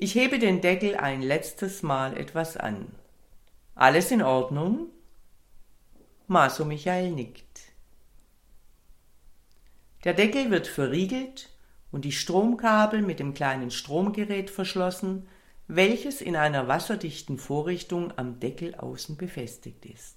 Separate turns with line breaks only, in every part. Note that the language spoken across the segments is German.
Ich hebe den Deckel ein letztes Mal etwas an. Alles in Ordnung? Maso Michael nickt. Der Deckel wird verriegelt und die Stromkabel mit dem kleinen Stromgerät verschlossen, welches in einer wasserdichten Vorrichtung am Deckel außen befestigt ist.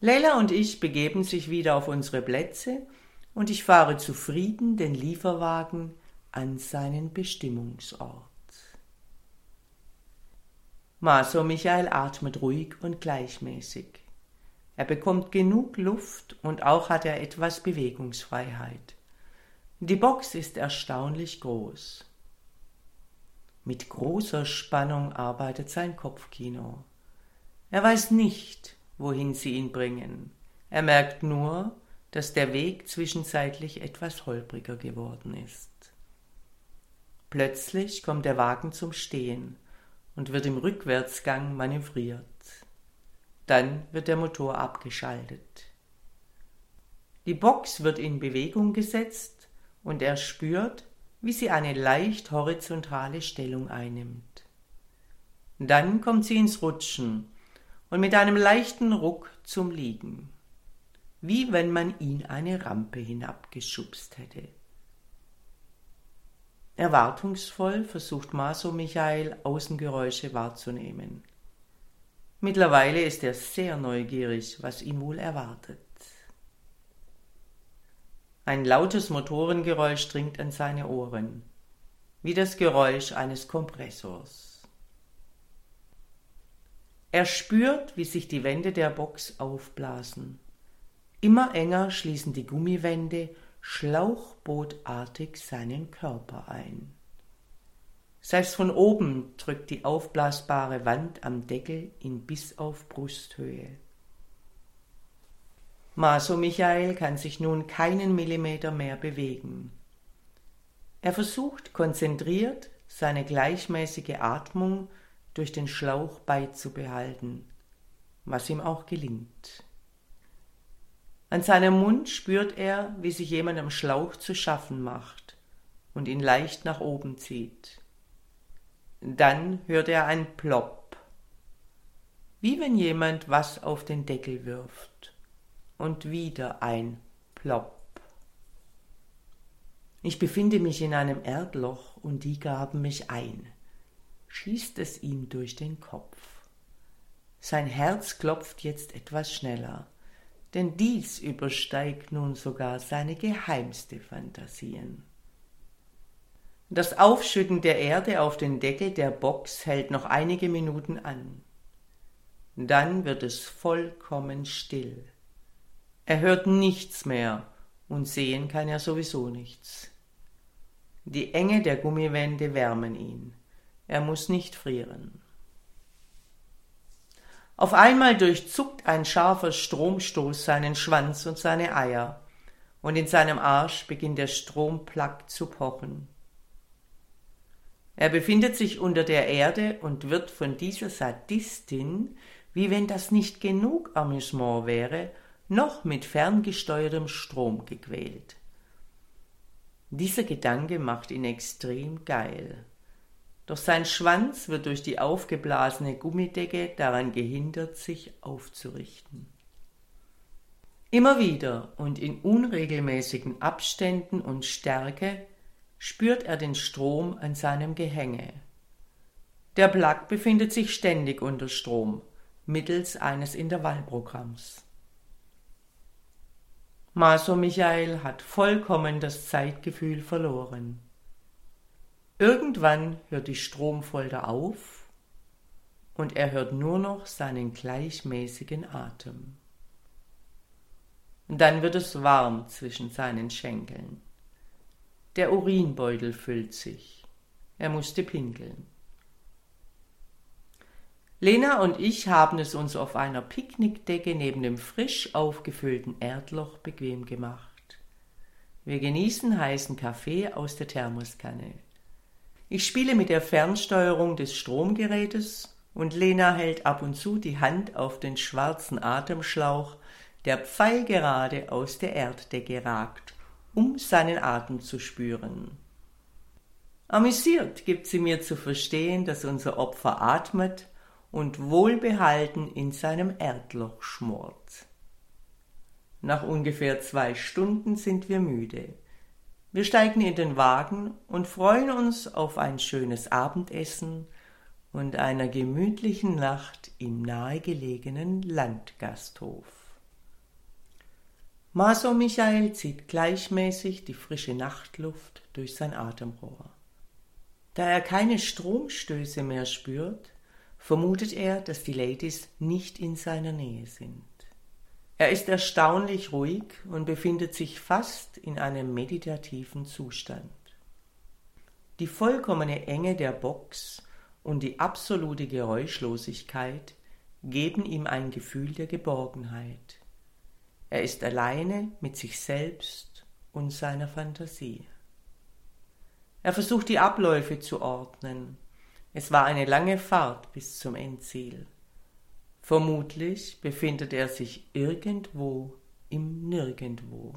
Leila und ich begeben sich wieder auf unsere Plätze und ich fahre zufrieden den Lieferwagen an seinen Bestimmungsort. Maso Michael atmet ruhig und gleichmäßig. Er bekommt genug Luft und auch hat er etwas Bewegungsfreiheit. Die Box ist erstaunlich groß. Mit großer Spannung arbeitet sein Kopfkino. Er weiß nicht, wohin sie ihn bringen. Er merkt nur, dass der Weg zwischenzeitlich etwas holpriger geworden ist. Plötzlich kommt der Wagen zum Stehen und wird im Rückwärtsgang manövriert. Dann wird der Motor abgeschaltet. Die Box wird in Bewegung gesetzt und er spürt, wie sie eine leicht horizontale Stellung einnimmt. Dann kommt sie ins Rutschen und mit einem leichten Ruck zum Liegen, wie wenn man ihn eine Rampe hinabgeschubst hätte. Erwartungsvoll versucht Maso Michael Außengeräusche wahrzunehmen. Mittlerweile ist er sehr neugierig, was ihn wohl erwartet. Ein lautes Motorengeräusch dringt an seine Ohren, wie das Geräusch eines Kompressors. Er spürt, wie sich die Wände der Box aufblasen. Immer enger schließen die Gummiwände schlauchbootartig seinen Körper ein. Selbst von oben drückt die aufblasbare Wand am Deckel ihn bis auf Brusthöhe. Maso Michael kann sich nun keinen Millimeter mehr bewegen. Er versucht konzentriert seine gleichmäßige Atmung durch den Schlauch beizubehalten, was ihm auch gelingt. An seinem Mund spürt er, wie sich jemand am Schlauch zu schaffen macht und ihn leicht nach oben zieht. Dann hört er ein Plopp, wie wenn jemand was auf den Deckel wirft, und wieder ein Plopp. Ich befinde mich in einem Erdloch und die gaben mich ein. Schießt es ihm durch den Kopf. Sein Herz klopft jetzt etwas schneller denn dies übersteigt nun sogar seine geheimste Fantasien. Das Aufschütten der Erde auf den Deckel der Box hält noch einige Minuten an. Dann wird es vollkommen still. Er hört nichts mehr und sehen kann er sowieso nichts. Die Enge der Gummiwände wärmen ihn. Er muss nicht frieren. Auf einmal durchzuckt ein scharfer Stromstoß seinen Schwanz und seine Eier, und in seinem Arsch beginnt der Stromplug zu pochen. Er befindet sich unter der Erde und wird von dieser Sadistin, wie wenn das nicht genug Amüsement wäre, noch mit ferngesteuertem Strom gequält. Dieser Gedanke macht ihn extrem geil. Doch sein Schwanz wird durch die aufgeblasene Gummidecke daran gehindert, sich aufzurichten. Immer wieder und in unregelmäßigen Abständen und Stärke spürt er den Strom an seinem Gehänge. Der Plug befindet sich ständig unter Strom, mittels eines Intervallprogramms. Maso Michael hat vollkommen das Zeitgefühl verloren. Irgendwann hört die Stromfolter auf und er hört nur noch seinen gleichmäßigen Atem. dann wird es warm zwischen seinen Schenkeln. Der Urinbeutel füllt sich. Er musste pinkeln. Lena und ich haben es uns auf einer Picknickdecke neben dem frisch aufgefüllten Erdloch bequem gemacht. Wir genießen heißen Kaffee aus der Thermoskanne. Ich spiele mit der Fernsteuerung des Stromgerätes und Lena hält ab und zu die Hand auf den schwarzen Atemschlauch, der pfeilgerade aus der Erddecke ragt, um seinen Atem zu spüren. Amüsiert gibt sie mir zu verstehen, dass unser Opfer atmet und wohlbehalten in seinem Erdloch schmort. Nach ungefähr zwei Stunden sind wir müde. Wir steigen in den Wagen und freuen uns auf ein schönes Abendessen und einer gemütlichen Nacht im nahegelegenen Landgasthof. Maso Michael zieht gleichmäßig die frische Nachtluft durch sein Atemrohr. Da er keine Stromstöße mehr spürt, vermutet er, dass die Ladies nicht in seiner Nähe sind. Er ist erstaunlich ruhig und befindet sich fast in einem meditativen Zustand. Die vollkommene Enge der Box und die absolute Geräuschlosigkeit geben ihm ein Gefühl der Geborgenheit. Er ist alleine mit sich selbst und seiner Fantasie. Er versucht die Abläufe zu ordnen. Es war eine lange Fahrt bis zum Endziel. Vermutlich befindet er sich irgendwo im Nirgendwo.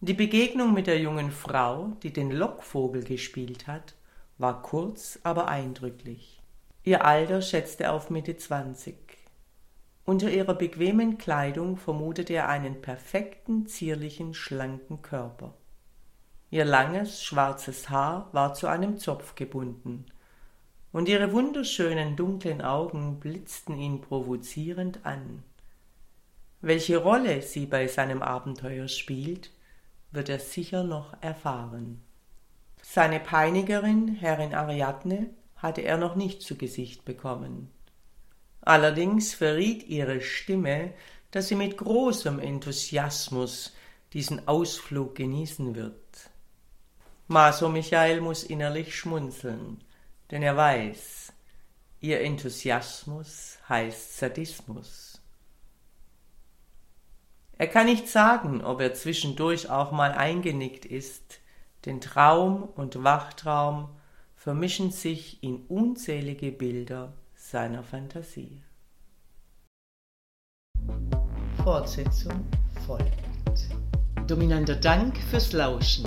Die Begegnung mit der jungen Frau, die den Lockvogel gespielt hat, war kurz, aber eindrücklich. Ihr Alter schätzte auf Mitte zwanzig. Unter ihrer bequemen Kleidung vermutete er einen perfekten, zierlichen, schlanken Körper. Ihr langes, schwarzes Haar war zu einem Zopf gebunden, und ihre wunderschönen dunklen Augen blitzten ihn provozierend an. Welche Rolle sie bei seinem Abenteuer spielt, wird er sicher noch erfahren. Seine Peinigerin, Herrin Ariadne, hatte er noch nicht zu Gesicht bekommen. Allerdings verriet ihre Stimme, dass sie mit großem Enthusiasmus diesen Ausflug genießen wird. Maso Michael muss innerlich schmunzeln, denn er weiß, ihr Enthusiasmus heißt Sadismus. Er kann nicht sagen, ob er zwischendurch auch mal eingenickt ist, denn Traum und Wachtraum vermischen sich in unzählige Bilder seiner Fantasie. Fortsetzung folgt. Dominanter Dank fürs Lauschen.